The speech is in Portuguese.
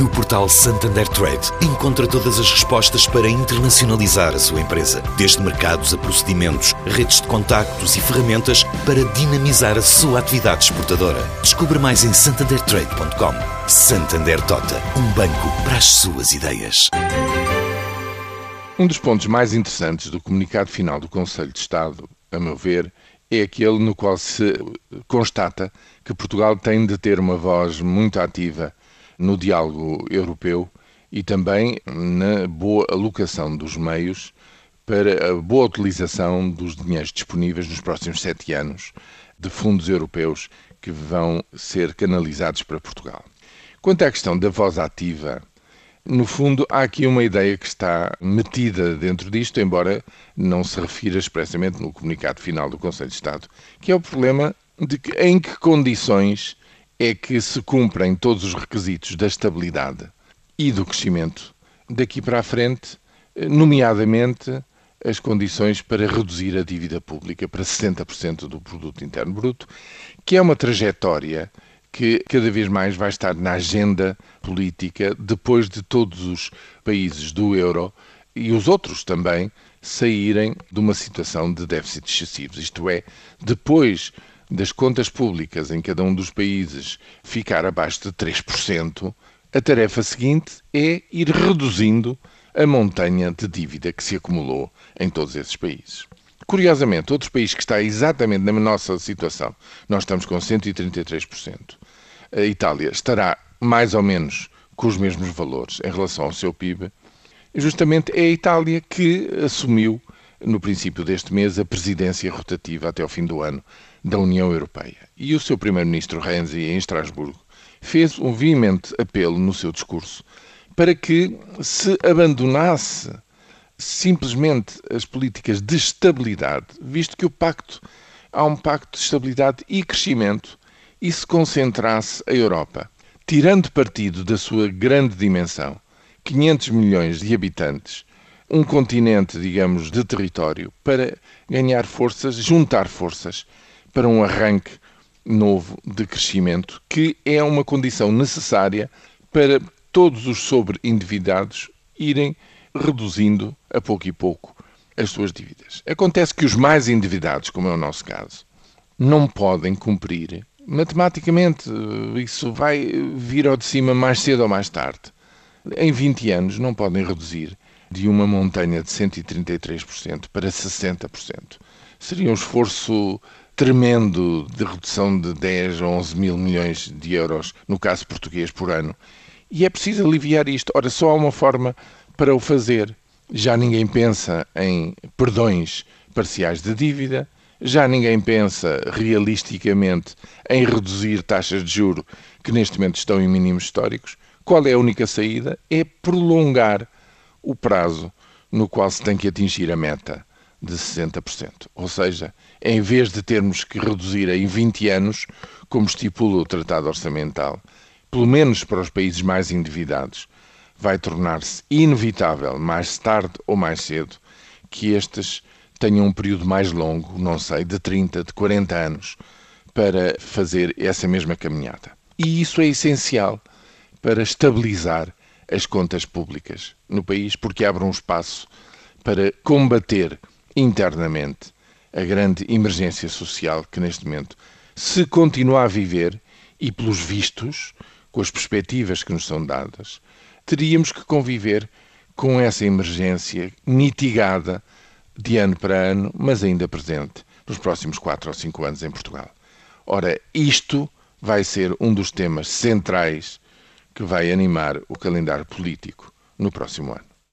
No portal Santander Trade, encontra todas as respostas para internacionalizar a sua empresa, desde mercados a procedimentos, redes de contactos e ferramentas para dinamizar a sua atividade exportadora. Descubra mais em santandertrade.com. Santander Tota, um banco para as suas ideias. Um dos pontos mais interessantes do comunicado final do Conselho de Estado, a meu ver, é aquele no qual se constata que Portugal tem de ter uma voz muito ativa no diálogo europeu e também na boa alocação dos meios para a boa utilização dos dinheiros disponíveis nos próximos sete anos de fundos europeus que vão ser canalizados para Portugal. Quanto à questão da voz ativa, no fundo, há aqui uma ideia que está metida dentro disto, embora não se refira expressamente no comunicado final do Conselho de Estado, que é o problema de que, em que condições é que se cumprem todos os requisitos da estabilidade e do crescimento daqui para a frente, nomeadamente as condições para reduzir a dívida pública para 60% do produto interno bruto, que é uma trajetória que cada vez mais vai estar na agenda política depois de todos os países do euro e os outros também saírem de uma situação de déficit excessivos, isto é, depois das contas públicas em cada um dos países ficar abaixo de 3%, a tarefa seguinte é ir reduzindo a montanha de dívida que se acumulou em todos esses países. Curiosamente, outro país que está exatamente na nossa situação, nós estamos com 133%. A Itália estará mais ou menos com os mesmos valores em relação ao seu PIB. Justamente é a Itália que assumiu, no princípio deste mês, a presidência rotativa até ao fim do ano da União Europeia. E o seu primeiro-ministro Renzi, em Estrasburgo, fez um veemente apelo no seu discurso para que se abandonasse simplesmente as políticas de estabilidade, visto que o pacto há um pacto de estabilidade e crescimento e se concentrasse a Europa, tirando partido da sua grande dimensão, 500 milhões de habitantes, um continente, digamos, de território, para ganhar forças, juntar forças para um arranque novo de crescimento, que é uma condição necessária para todos os sobreendividados irem reduzindo a pouco e pouco as suas dívidas. Acontece que os mais endividados, como é o nosso caso, não podem cumprir. Matematicamente, isso vai vir ao de cima mais cedo ou mais tarde. Em 20 anos, não podem reduzir de uma montanha de 133% para 60%. Seria um esforço tremendo de redução de 10 ou 11 mil milhões de euros, no caso português, por ano. E é preciso aliviar isto. Ora, só há uma forma para o fazer. Já ninguém pensa em perdões parciais de dívida, já ninguém pensa realisticamente em reduzir taxas de juro que neste momento estão em mínimos históricos. Qual é a única saída? É prolongar o prazo no qual se tem que atingir a meta de 60%. Ou seja, em vez de termos que reduzir em 20 anos, como estipula o Tratado Orçamental, pelo menos para os países mais endividados, vai tornar-se inevitável, mais tarde ou mais cedo, que estes tenham um período mais longo, não sei, de 30, de 40 anos, para fazer essa mesma caminhada. E isso é essencial para estabilizar as contas públicas no país, porque abre um espaço para combater internamente a grande emergência social que neste momento se continua a viver e, pelos vistos, com as perspectivas que nos são dadas, teríamos que conviver com essa emergência mitigada de ano para ano, mas ainda presente nos próximos quatro ou cinco anos em Portugal. Ora, isto vai ser um dos temas centrais que vai animar o calendário político no próximo ano.